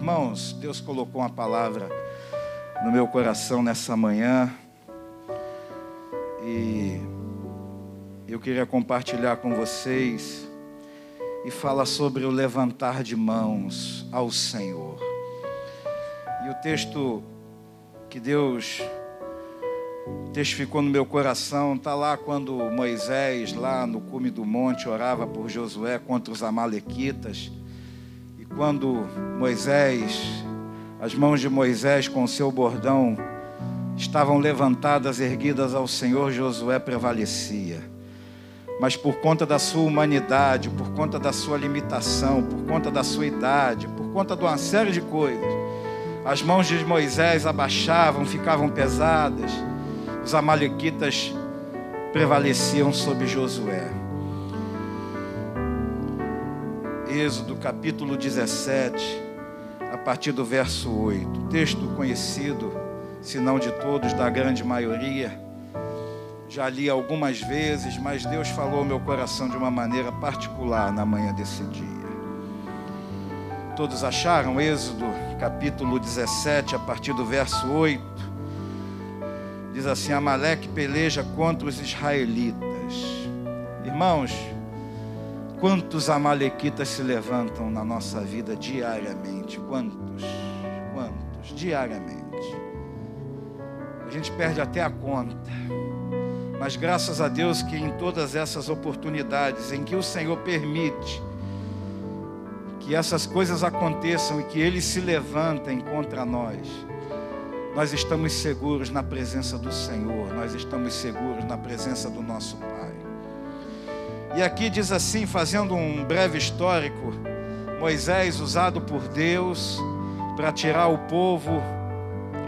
Irmãos, Deus colocou uma palavra no meu coração nessa manhã e eu queria compartilhar com vocês e fala sobre o levantar de mãos ao Senhor. E o texto que Deus testificou no meu coração está lá quando Moisés, lá no cume do monte, orava por Josué contra os Amalequitas. Quando Moisés, as mãos de Moisés com seu bordão estavam levantadas, erguidas ao Senhor, Josué prevalecia. Mas por conta da sua humanidade, por conta da sua limitação, por conta da sua idade, por conta de uma série de coisas, as mãos de Moisés abaixavam, ficavam pesadas, os amalequitas prevaleciam sobre Josué. Êxodo capítulo 17, a partir do verso 8. Texto conhecido, se não de todos, da grande maioria. Já li algumas vezes, mas Deus falou ao meu coração de uma maneira particular na manhã desse dia. Todos acharam? Êxodo capítulo 17, a partir do verso 8. Diz assim: Amaleque peleja contra os israelitas. Irmãos, quantos amalequitas se levantam na nossa vida diariamente? Quantos? Quantos? Diariamente. A gente perde até a conta. Mas graças a Deus que em todas essas oportunidades em que o Senhor permite que essas coisas aconteçam e que eles se levantem contra nós, nós estamos seguros na presença do Senhor, nós estamos seguros na presença do nosso Pai. E aqui diz assim, fazendo um breve histórico, Moisés usado por Deus para tirar o povo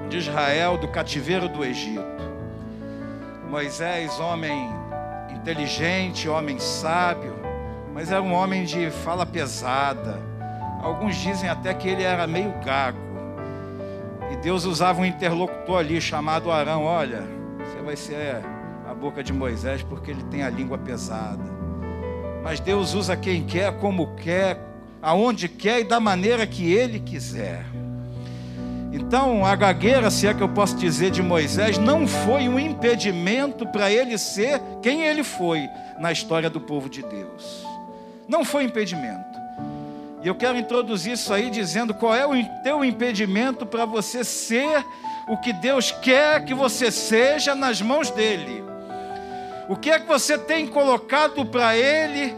de Israel do cativeiro do Egito. Moisés, homem inteligente, homem sábio, mas era um homem de fala pesada, Alguns dizem até que ele era meio gago. E Deus usava um interlocutor ali chamado Arão. Olha, você vai ser a boca de Moisés porque ele tem a língua pesada. Mas Deus usa quem quer, como quer, aonde quer e da maneira que ele quiser. Então, a gagueira, se é que eu posso dizer, de Moisés, não foi um impedimento para ele ser quem ele foi na história do povo de Deus. Não foi impedimento. E eu quero introduzir isso aí dizendo qual é o teu impedimento para você ser o que Deus quer que você seja nas mãos dele. O que é que você tem colocado para ele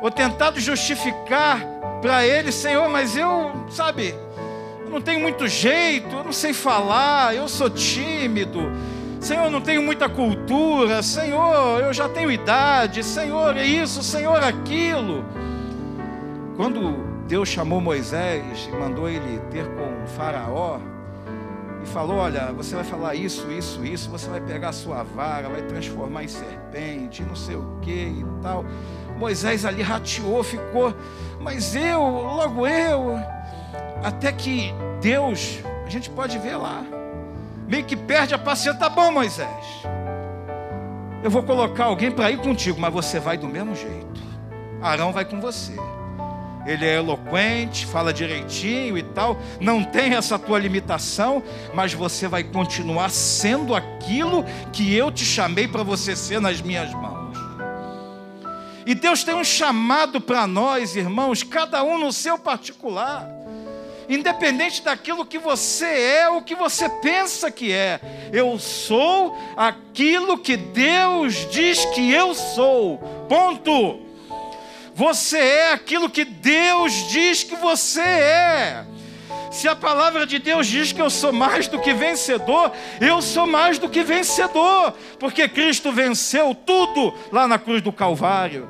ou tentado justificar para ele, Senhor, mas eu, sabe, eu não tenho muito jeito, eu não sei falar, eu sou tímido. Senhor, eu não tenho muita cultura. Senhor, eu já tenho idade. Senhor, é isso, Senhor, aquilo. Quando Deus chamou Moisés e mandou ele ter com Faraó e falou: Olha, você vai falar isso, isso, isso, você vai pegar a sua vara, vai transformar em serpente, não sei o que e tal. Moisés ali rateou, ficou, mas eu, logo eu, até que Deus, a gente pode ver lá, meio que perde a paciência, tá bom, Moisés. Eu vou colocar alguém para ir contigo, mas você vai do mesmo jeito. Arão vai com você ele é eloquente, fala direitinho e tal, não tem essa tua limitação, mas você vai continuar sendo aquilo que eu te chamei para você ser nas minhas mãos. E Deus tem um chamado para nós, irmãos, cada um no seu particular. Independente daquilo que você é, o que você pensa que é, eu sou aquilo que Deus diz que eu sou. Ponto. Você é aquilo que Deus diz que você é. Se a palavra de Deus diz que eu sou mais do que vencedor, eu sou mais do que vencedor, porque Cristo venceu tudo lá na cruz do Calvário.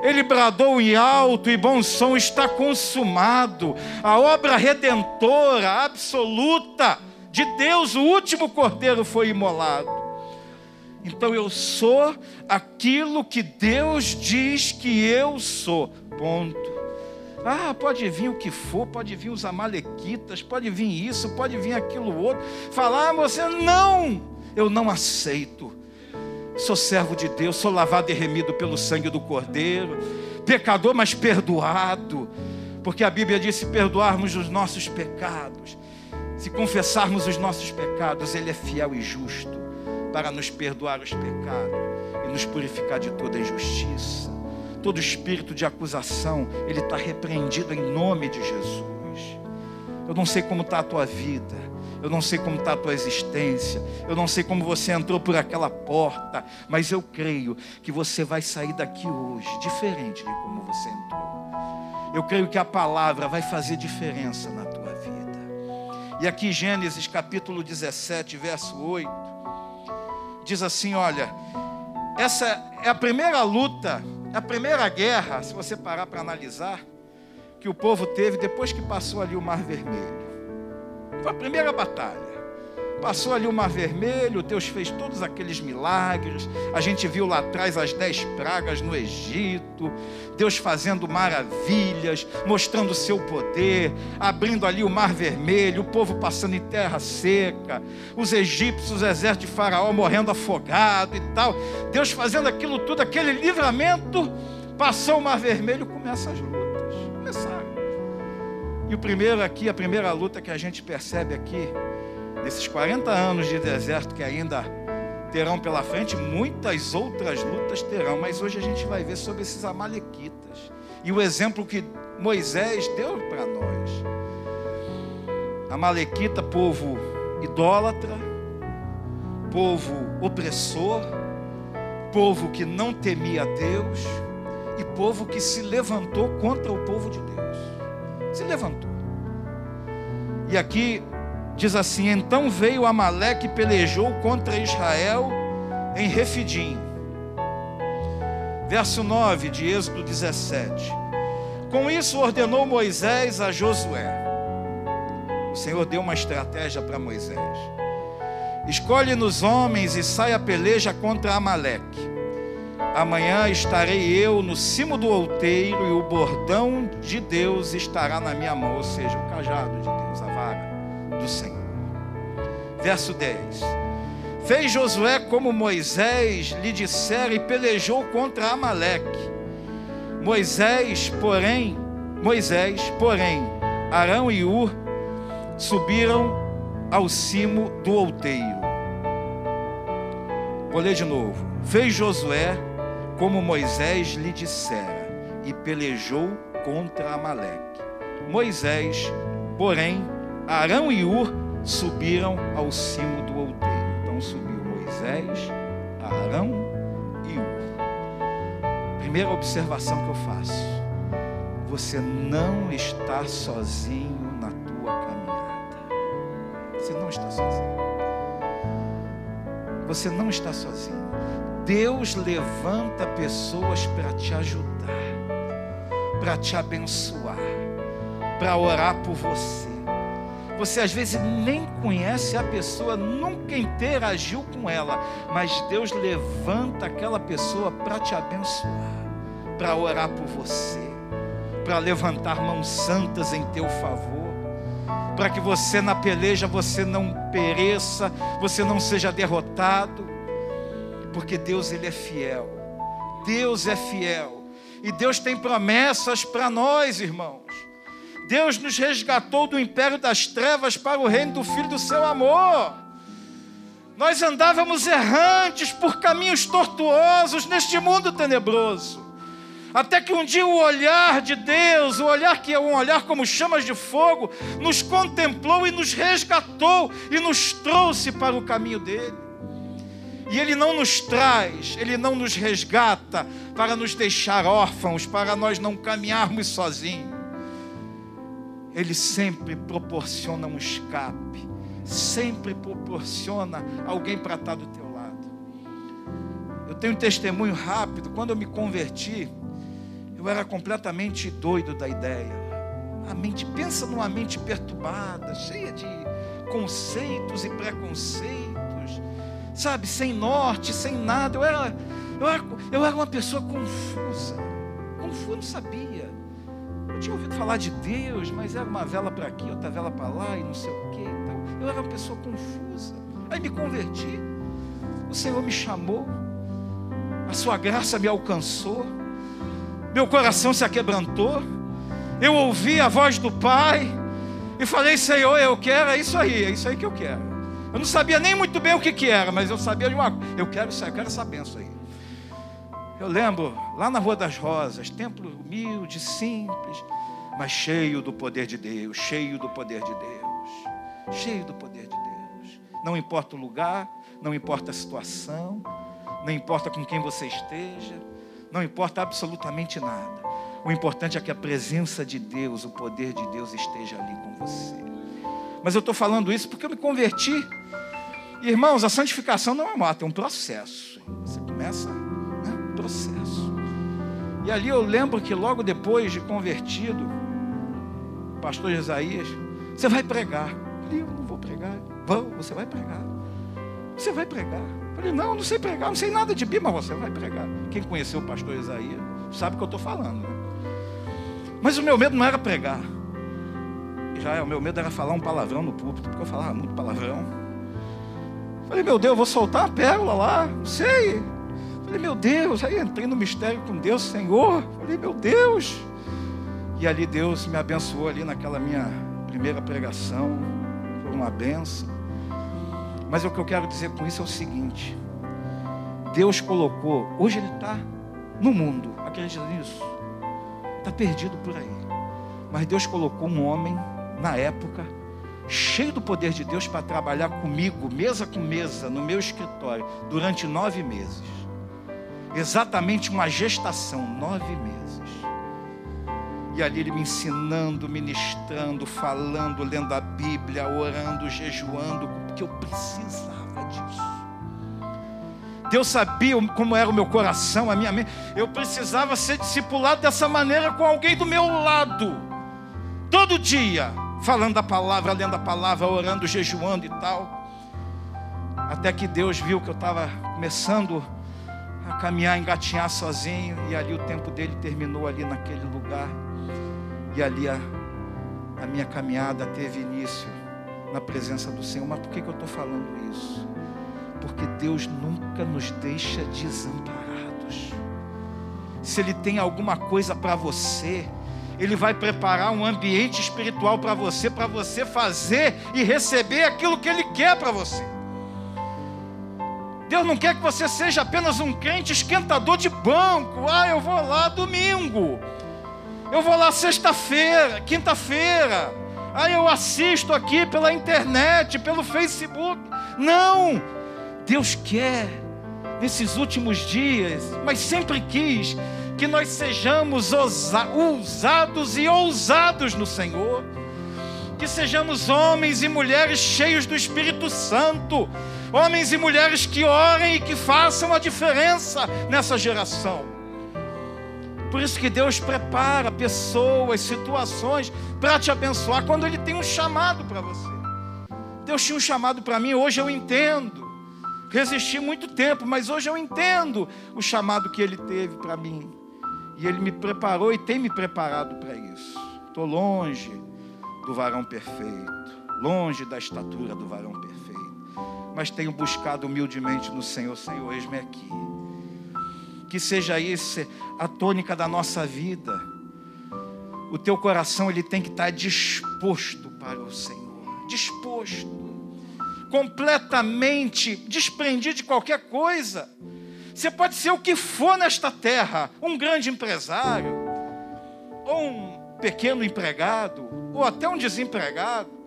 Ele bradou em alto e bom som: está consumado. A obra redentora, absoluta de Deus, o último cordeiro foi imolado. Então eu sou aquilo que Deus diz que eu sou. Ponto. Ah, pode vir o que for, pode vir os amalequitas, pode vir isso, pode vir aquilo outro. Falar, ah, você não, eu não aceito. Sou servo de Deus, sou lavado e remido pelo sangue do Cordeiro, pecador, mas perdoado Porque a Bíblia diz: se perdoarmos os nossos pecados, se confessarmos os nossos pecados, Ele é fiel e justo para nos perdoar os pecados e nos purificar de toda injustiça. Todo espírito de acusação, ele está repreendido em nome de Jesus. Eu não sei como está a tua vida, eu não sei como está a tua existência, eu não sei como você entrou por aquela porta, mas eu creio que você vai sair daqui hoje diferente de como você entrou. Eu creio que a palavra vai fazer diferença na tua vida. E aqui Gênesis capítulo 17, verso 8, diz assim: olha, essa é a primeira luta, é a primeira guerra, se você parar para analisar, que o povo teve depois que passou ali o Mar Vermelho. Foi a primeira batalha. Passou ali o Mar Vermelho, Deus fez todos aqueles milagres. A gente viu lá atrás as dez pragas no Egito. Deus fazendo maravilhas, mostrando o seu poder, abrindo ali o Mar Vermelho, o povo passando em terra seca, os egípcios, o exército de Faraó morrendo afogado e tal. Deus fazendo aquilo tudo, aquele livramento. Passou o Mar Vermelho, começa as lutas. Começaram. E o primeiro aqui, a primeira luta que a gente percebe aqui, nesses 40 anos de deserto que ainda terão pela frente, muitas outras lutas terão, mas hoje a gente vai ver sobre esses amalequitas e o exemplo que Moisés deu para nós. Amalequita, povo idólatra, povo opressor, povo que não temia Deus e povo que se levantou contra o povo de Deus. Se levantou. E aqui diz assim: Então veio Amaleque e pelejou contra Israel em Refidim. Verso 9 de Êxodo 17. Com isso ordenou Moisés a Josué. O Senhor deu uma estratégia para Moisés. Escolhe-nos homens e sai a peleja contra Amaleque. Amanhã estarei eu no cimo do outeiro e o bordão de Deus estará na minha mão, ou seja, o cajado de Deus, Senhor. Verso 10. Fez Josué como Moisés lhe dissera e pelejou contra Amaleque. Moisés, porém, Moisés, porém, Arão e Ur subiram ao cimo do outeiro. Vou ler de novo. Fez Josué como Moisés lhe dissera, e pelejou contra Amaleque. Moisés, porém, Arão e Ur subiram ao cimo do outeiro. Então subiu Moisés, Arão e Ur. Primeira observação que eu faço: você não está sozinho na tua caminhada. Você não está sozinho. Você não está sozinho. Deus levanta pessoas para te ajudar, para te abençoar, para orar por você. Você às vezes nem conhece a pessoa, nunca interagiu com ela, mas Deus levanta aquela pessoa para te abençoar, para orar por você, para levantar mãos santas em teu favor, para que você na peleja você não pereça, você não seja derrotado porque Deus ele é fiel. Deus é fiel. E Deus tem promessas para nós, irmãos. Deus nos resgatou do império das trevas para o reino do Filho do seu amor. Nós andávamos errantes por caminhos tortuosos neste mundo tenebroso. Até que um dia o olhar de Deus, o olhar que é um olhar como chamas de fogo, nos contemplou e nos resgatou e nos trouxe para o caminho dele. E Ele não nos traz, Ele não nos resgata para nos deixar órfãos, para nós não caminharmos sozinhos. Ele sempre proporciona um escape, sempre proporciona alguém para estar do teu lado. Eu tenho um testemunho rápido. Quando eu me converti, eu era completamente doido da ideia. A mente, pensa numa mente perturbada, cheia de conceitos e preconceitos sabe, sem norte, sem nada. Eu era, eu era, eu era uma pessoa confusa, confusa, não sabia. Eu tinha ouvido falar de Deus, mas era uma vela para aqui, outra vela para lá e não sei o que. Então, eu era uma pessoa confusa. Aí me converti, o Senhor me chamou, a sua graça me alcançou, meu coração se aquebrantou. eu ouvi a voz do Pai e falei: Senhor, eu quero, é isso aí, é isso aí que eu quero. Eu não sabia nem muito bem o que, que era, mas eu sabia de uma coisa: eu quero isso eu quero essa benção aí. Eu lembro, lá na Rua das Rosas, templo humilde, simples, mas cheio do poder de Deus, cheio do poder de Deus, cheio do poder de Deus. Não importa o lugar, não importa a situação, não importa com quem você esteja, não importa absolutamente nada. O importante é que a presença de Deus, o poder de Deus esteja ali com você. Mas eu estou falando isso porque eu me converti. Irmãos, a santificação não é um ato, é um processo. Você começa, processo. E ali eu lembro que logo depois de convertido, o pastor Isaías, você vai pregar. Eu falei, eu não vou pregar. Vão, você vai pregar. Você vai pregar. Eu falei, não, não sei pregar, não sei nada de Bíblia, mas você vai pregar. Quem conheceu o pastor Isaías sabe o que eu estou falando. Né? Mas o meu medo não era pregar. Já é, o meu medo era falar um palavrão no púlpito, porque eu falava muito palavrão. Falei, meu Deus, eu vou soltar a pérola lá, não sei. Falei, meu Deus, aí entrei no mistério com Deus, Senhor. Falei, meu Deus. E ali Deus me abençoou ali naquela minha primeira pregação. Foi uma benção. Mas o que eu quero dizer com isso é o seguinte: Deus colocou, hoje Ele está no mundo, acredita nisso? Está perdido por aí. Mas Deus colocou um homem na época, cheio do poder de Deus, para trabalhar comigo, mesa com mesa, no meu escritório, durante nove meses. Exatamente uma gestação, nove meses. E ali ele me ensinando, ministrando, falando, lendo a Bíblia, orando, jejuando, porque eu precisava disso. Deus sabia como era o meu coração, a minha mente. Eu precisava ser discipulado dessa maneira com alguém do meu lado. Todo dia, falando a palavra, lendo a palavra, orando, jejuando e tal. Até que Deus viu que eu estava começando a caminhar, engatinhar sozinho. E ali o tempo dele terminou ali naquele lugar. E ali a, a minha caminhada teve início na presença do Senhor. Mas por que, que eu estou falando isso? porque Deus nunca nos deixa desamparados. Se Ele tem alguma coisa para você, Ele vai preparar um ambiente espiritual para você, para você fazer e receber aquilo que Ele quer para você. Deus não quer que você seja apenas um crente esquentador de banco. Ah, eu vou lá domingo. Eu vou lá sexta-feira, quinta-feira. Ah, eu assisto aqui pela internet, pelo Facebook. Não! Deus quer, nesses últimos dias, mas sempre quis, que nós sejamos ousados e ousados no Senhor, que sejamos homens e mulheres cheios do Espírito Santo, homens e mulheres que orem e que façam a diferença nessa geração. Por isso que Deus prepara pessoas, situações para te abençoar quando Ele tem um chamado para você. Deus tinha um chamado para mim, hoje eu entendo. Resisti muito tempo, mas hoje eu entendo o chamado que ele teve para mim. E ele me preparou e tem me preparado para isso. Estou longe do varão perfeito, longe da estatura do varão perfeito, mas tenho buscado humildemente no Senhor, Senhor, eis-me aqui. Que seja isso a tônica da nossa vida. O teu coração ele tem que estar disposto para o Senhor, disposto completamente desprendido de qualquer coisa. Você pode ser o que for nesta terra, um grande empresário, ou um pequeno empregado, ou até um desempregado.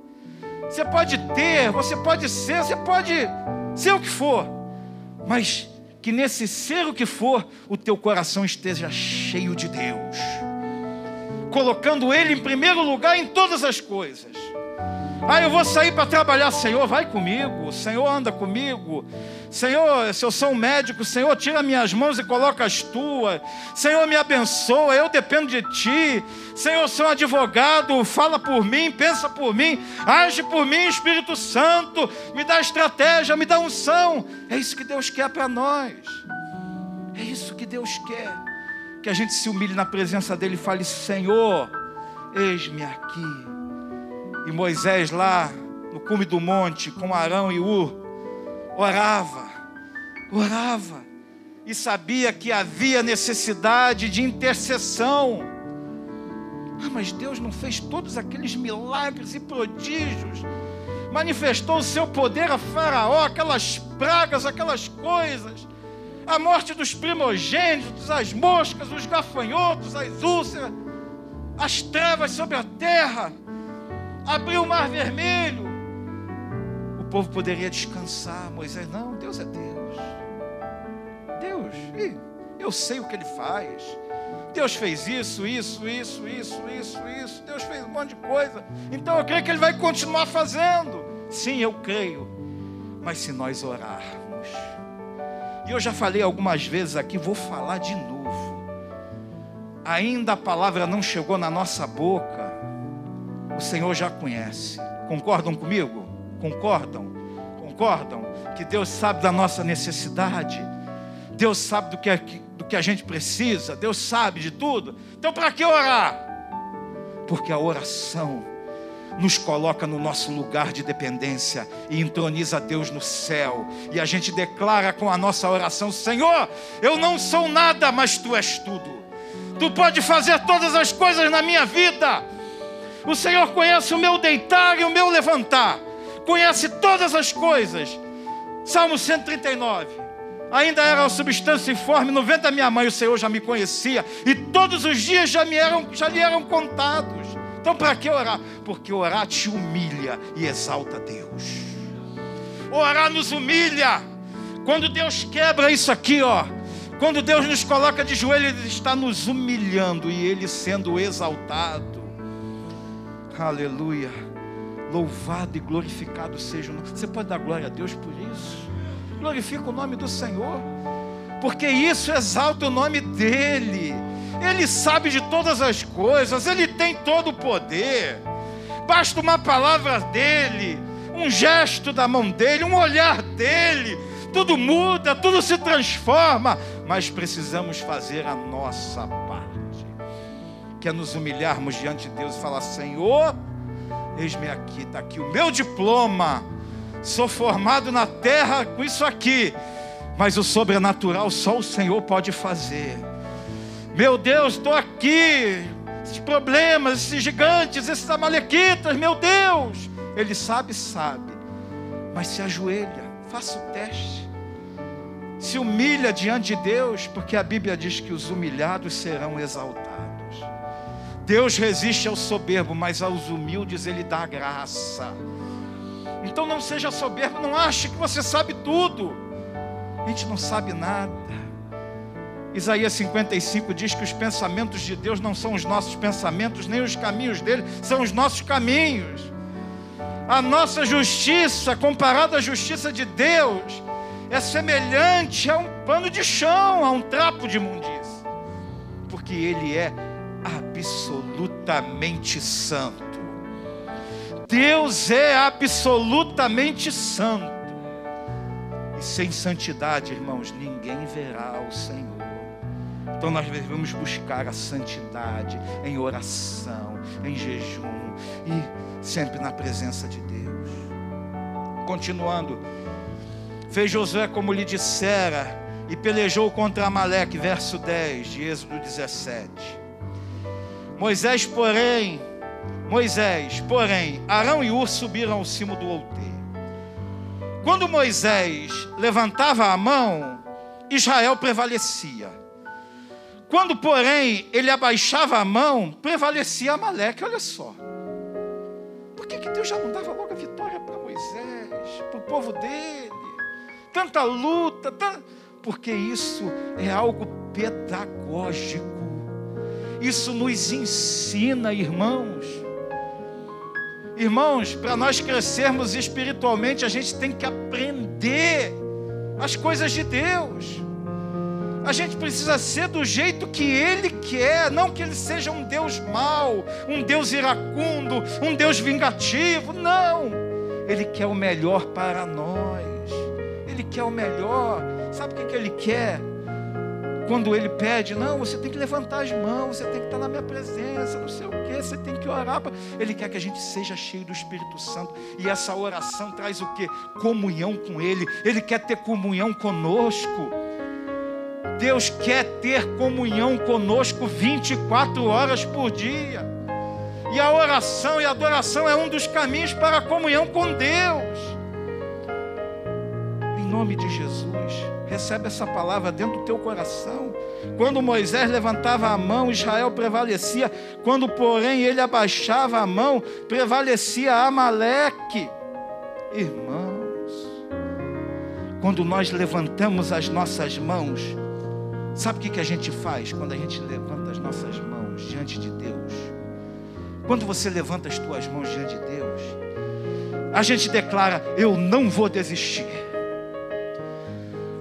Você pode ter, você pode ser, você pode ser o que for, mas que nesse ser o que for, o teu coração esteja cheio de Deus, colocando Ele em primeiro lugar em todas as coisas. Ah, eu vou sair para trabalhar, Senhor, vai comigo, Senhor, anda comigo. Senhor, se eu sou um médico, Senhor, tira minhas mãos e coloca as tuas. Senhor, me abençoa, eu dependo de ti. Senhor, sou um advogado, fala por mim, pensa por mim, age por mim, Espírito Santo, me dá estratégia, me dá unção. É isso que Deus quer para nós. É isso que Deus quer. Que a gente se humilhe na presença dEle e fale: Senhor, eis-me aqui. E Moisés lá no cume do monte com Arão e Ur orava, orava e sabia que havia necessidade de intercessão. Ah, mas Deus não fez todos aqueles milagres e prodígios, manifestou o seu poder a Faraó, aquelas pragas, aquelas coisas, a morte dos primogênitos, as moscas, os gafanhotos, as úlceras, as trevas sobre a terra, abriu o mar vermelho. O povo poderia descansar, Moisés, não, Deus é Deus. Deus, eu sei o que ele faz. Deus fez isso, isso, isso, isso, isso, isso. Deus fez um monte de coisa. Então eu creio que Ele vai continuar fazendo. Sim, eu creio. Mas se nós orarmos, e eu já falei algumas vezes aqui, vou falar de novo. Ainda a palavra não chegou na nossa boca, o Senhor já conhece. Concordam comigo? Concordam? Concordam? Que Deus sabe da nossa necessidade, Deus sabe do que é do que a gente precisa, Deus sabe de tudo. Então, para que orar? Porque a oração nos coloca no nosso lugar de dependência e entroniza Deus no céu. E a gente declara com a nossa oração: Senhor, eu não sou nada, mas tu és tudo. Tu pode fazer todas as coisas na minha vida. O Senhor conhece o meu deitar e o meu levantar, conhece todas as coisas. Salmo 139 ainda era substância informe, no ventre da minha mãe o Senhor já me conhecia, e todos os dias já, me eram, já lhe eram contados. Então, para que orar? Porque orar te humilha e exalta Deus. Orar nos humilha. Quando Deus quebra isso aqui, ó, quando Deus nos coloca de joelho, Ele está nos humilhando e Ele sendo exaltado. Aleluia. Louvado e glorificado seja. Você pode dar glória a Deus por isso? glorifica o nome do Senhor, porque isso exalta o nome dEle. Ele sabe de todas as coisas, Ele tem todo o poder. Basta uma palavra dEle, um gesto da mão dEle, um olhar dEle, tudo muda, tudo se transforma, mas precisamos fazer a nossa parte, que é nos humilharmos diante de Deus e falar: Senhor, eis-me aqui, está aqui o meu diploma sou formado na terra com isso aqui, mas o sobrenatural só o Senhor pode fazer. Meu Deus, estou aqui, esses problemas, esses gigantes, esses amalequitas, meu Deus, Ele sabe, sabe, mas se ajoelha, faça o teste, se humilha diante de Deus, porque a Bíblia diz que os humilhados serão exaltados. Deus resiste ao soberbo, mas aos humildes Ele dá graça. Então não seja soberbo, não ache que você sabe tudo. A gente não sabe nada. Isaías 55 diz que os pensamentos de Deus não são os nossos pensamentos, nem os caminhos dele são os nossos caminhos. A nossa justiça, comparada à justiça de Deus, é semelhante a um pano de chão, a um trapo de imundícia, porque Ele é absolutamente santo. Deus é absolutamente santo. E sem santidade, irmãos, ninguém verá o Senhor. Então nós devemos buscar a santidade em oração, em jejum e sempre na presença de Deus. Continuando, fez Josué como lhe dissera e pelejou contra Amaleque, verso 10 de Êxodo 17. Moisés, porém, Moisés, porém, Arão e Ur subiram ao cimo do outeiro. Quando Moisés levantava a mão, Israel prevalecia. Quando, porém, ele abaixava a mão, prevalecia Amaleque. Olha só. Por que, que Deus já não dava logo a vitória para Moisés, para o povo dele? Tanta luta, tanta... porque isso é algo pedagógico. Isso nos ensina, irmãos Irmãos, para nós crescermos espiritualmente, a gente tem que aprender as coisas de Deus. A gente precisa ser do jeito que Ele quer, não que Ele seja um Deus mau, um Deus iracundo, um Deus vingativo. Não! Ele quer o melhor para nós. Ele quer o melhor. Sabe o que, Ele quer? Quando ele pede, não, você tem que levantar as mãos, você tem que estar na minha presença, não sei o que, você tem que orar. Ele quer que a gente seja cheio do Espírito Santo. E essa oração traz o que? Comunhão com Ele. Ele quer ter comunhão conosco. Deus quer ter comunhão conosco 24 horas por dia. E a oração e a adoração é um dos caminhos para a comunhão com Deus. Nome de Jesus, recebe essa palavra dentro do teu coração. Quando Moisés levantava a mão, Israel prevalecia. Quando, porém, ele abaixava a mão, prevalecia Amaleque. Irmãos, quando nós levantamos as nossas mãos, sabe o que a gente faz quando a gente levanta as nossas mãos diante de Deus? Quando você levanta as tuas mãos diante de Deus, a gente declara: Eu não vou desistir.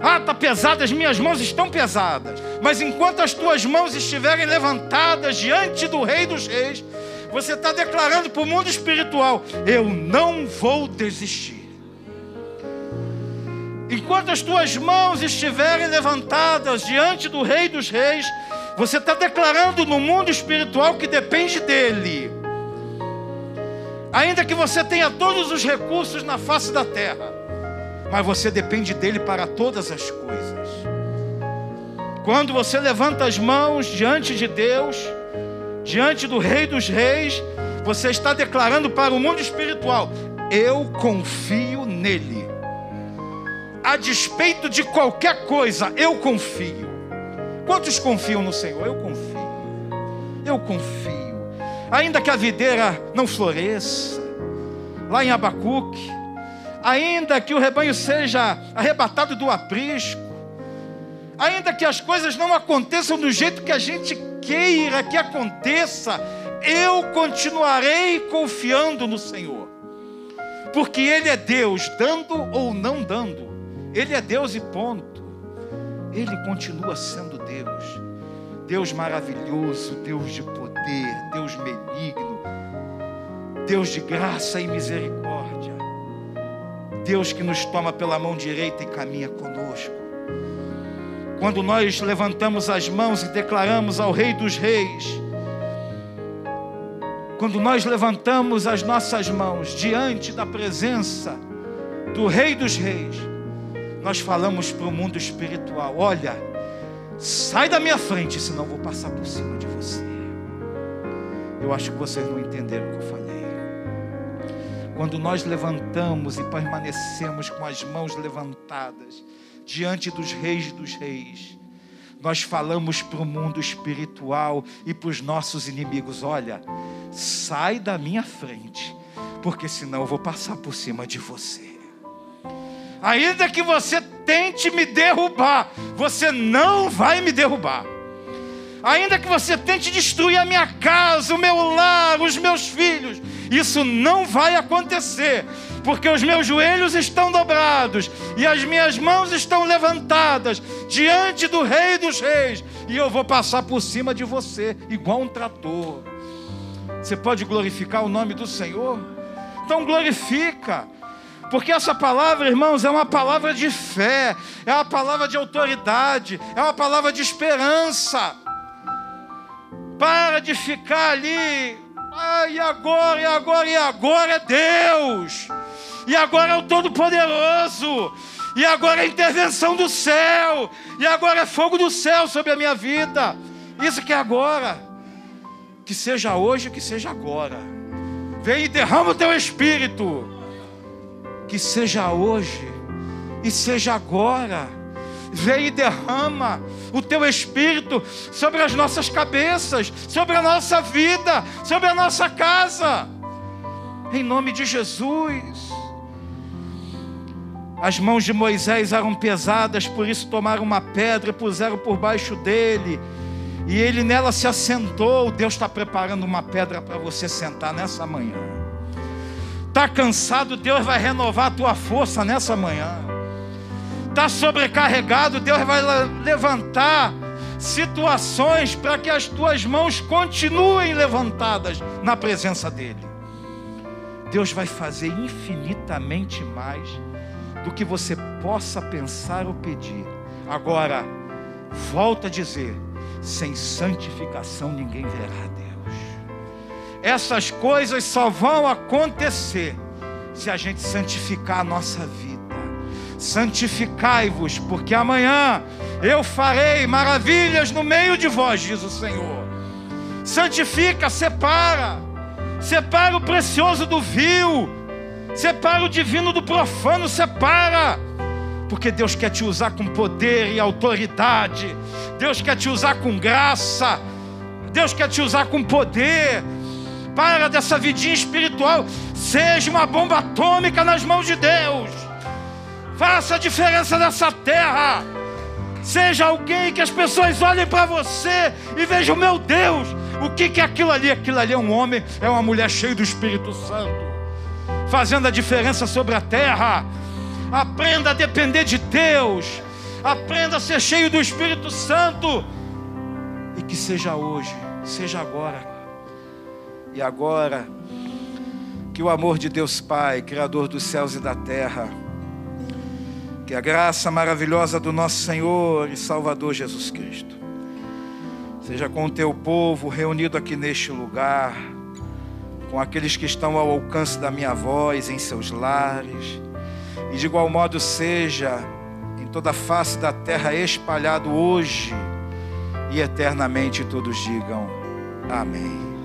Ah, está pesado, as minhas mãos estão pesadas. Mas enquanto as tuas mãos estiverem levantadas diante do Rei dos Reis, você está declarando para o mundo espiritual: Eu não vou desistir. Enquanto as tuas mãos estiverem levantadas diante do Rei dos Reis, você está declarando no mundo espiritual que depende dele. Ainda que você tenha todos os recursos na face da terra, mas você depende dele para todas as coisas. Quando você levanta as mãos diante de Deus, diante do Rei dos Reis, você está declarando para o mundo espiritual: eu confio nele. A despeito de qualquer coisa, eu confio. Quantos confiam no Senhor? Eu confio. Eu confio. Ainda que a videira não floresça, lá em Abacuque, ainda que o rebanho seja arrebatado do aprisco, ainda que as coisas não aconteçam do jeito que a gente queira que aconteça, eu continuarei confiando no Senhor, porque Ele é Deus, dando ou não dando, Ele é Deus e ponto, Ele continua sendo Deus, Deus maravilhoso, Deus de poder, Deus benigno, Deus de graça e misericórdia. Deus que nos toma pela mão direita e caminha conosco. Quando nós levantamos as mãos e declaramos ao Rei dos Reis, quando nós levantamos as nossas mãos diante da presença do Rei dos Reis, nós falamos para o mundo espiritual: olha, sai da minha frente, senão vou passar por cima de você. Eu acho que vocês não entenderam o que eu falei. Quando nós levantamos e permanecemos com as mãos levantadas diante dos reis dos reis, nós falamos para o mundo espiritual e para os nossos inimigos: olha, sai da minha frente, porque senão eu vou passar por cima de você. Ainda que você tente me derrubar, você não vai me derrubar. Ainda que você tente destruir a minha casa, o meu lar, os meus filhos, isso não vai acontecer, porque os meus joelhos estão dobrados e as minhas mãos estão levantadas diante do Rei dos Reis, e eu vou passar por cima de você, igual um trator. Você pode glorificar o nome do Senhor? Então glorifica. Porque essa palavra, irmãos, é uma palavra de fé, é uma palavra de autoridade, é uma palavra de esperança. Para de ficar ali ah, e agora, e agora, e agora é Deus. E agora é o Todo-Poderoso. E agora é a intervenção do céu. E agora é fogo do céu sobre a minha vida. Isso que é agora. Que seja hoje, que seja agora. Vem e derrama o teu espírito. Que seja hoje e seja agora. Vem e derrama o teu espírito sobre as nossas cabeças, sobre a nossa vida, sobre a nossa casa. Em nome de Jesus. As mãos de Moisés eram pesadas, por isso tomaram uma pedra e puseram por baixo dele. E ele nela se assentou. Deus está preparando uma pedra para você sentar nessa manhã. Está cansado? Deus vai renovar a tua força nessa manhã está sobrecarregado, Deus vai levantar situações para que as tuas mãos continuem levantadas na presença dEle. Deus vai fazer infinitamente mais do que você possa pensar ou pedir. Agora, volta a dizer: sem santificação ninguém verá Deus. Essas coisas só vão acontecer se a gente santificar a nossa vida santificai-vos, porque amanhã eu farei maravilhas no meio de vós, diz o Senhor. Santifica, separa, Separa o precioso do vil. Separa o divino do profano. Separa. Porque Deus quer te usar com poder e autoridade. Deus quer te usar com graça. Deus quer te usar com poder. Para dessa vidinha espiritual. Seja uma bomba atômica nas mãos de Deus. Faça a diferença nessa terra. Seja alguém que as pessoas olhem para você e vejam, meu Deus, o que, que é aquilo ali? Aquilo ali é um homem, é uma mulher cheia do Espírito Santo, fazendo a diferença sobre a terra. Aprenda a depender de Deus, aprenda a ser cheio do Espírito Santo, e que seja hoje, seja agora, e agora, que o amor de Deus Pai, Criador dos céus e da terra, que a graça maravilhosa do nosso Senhor e Salvador Jesus Cristo seja com o teu povo reunido aqui neste lugar, com aqueles que estão ao alcance da minha voz em seus lares, e de igual modo seja em toda a face da terra espalhado hoje e eternamente todos digam amém.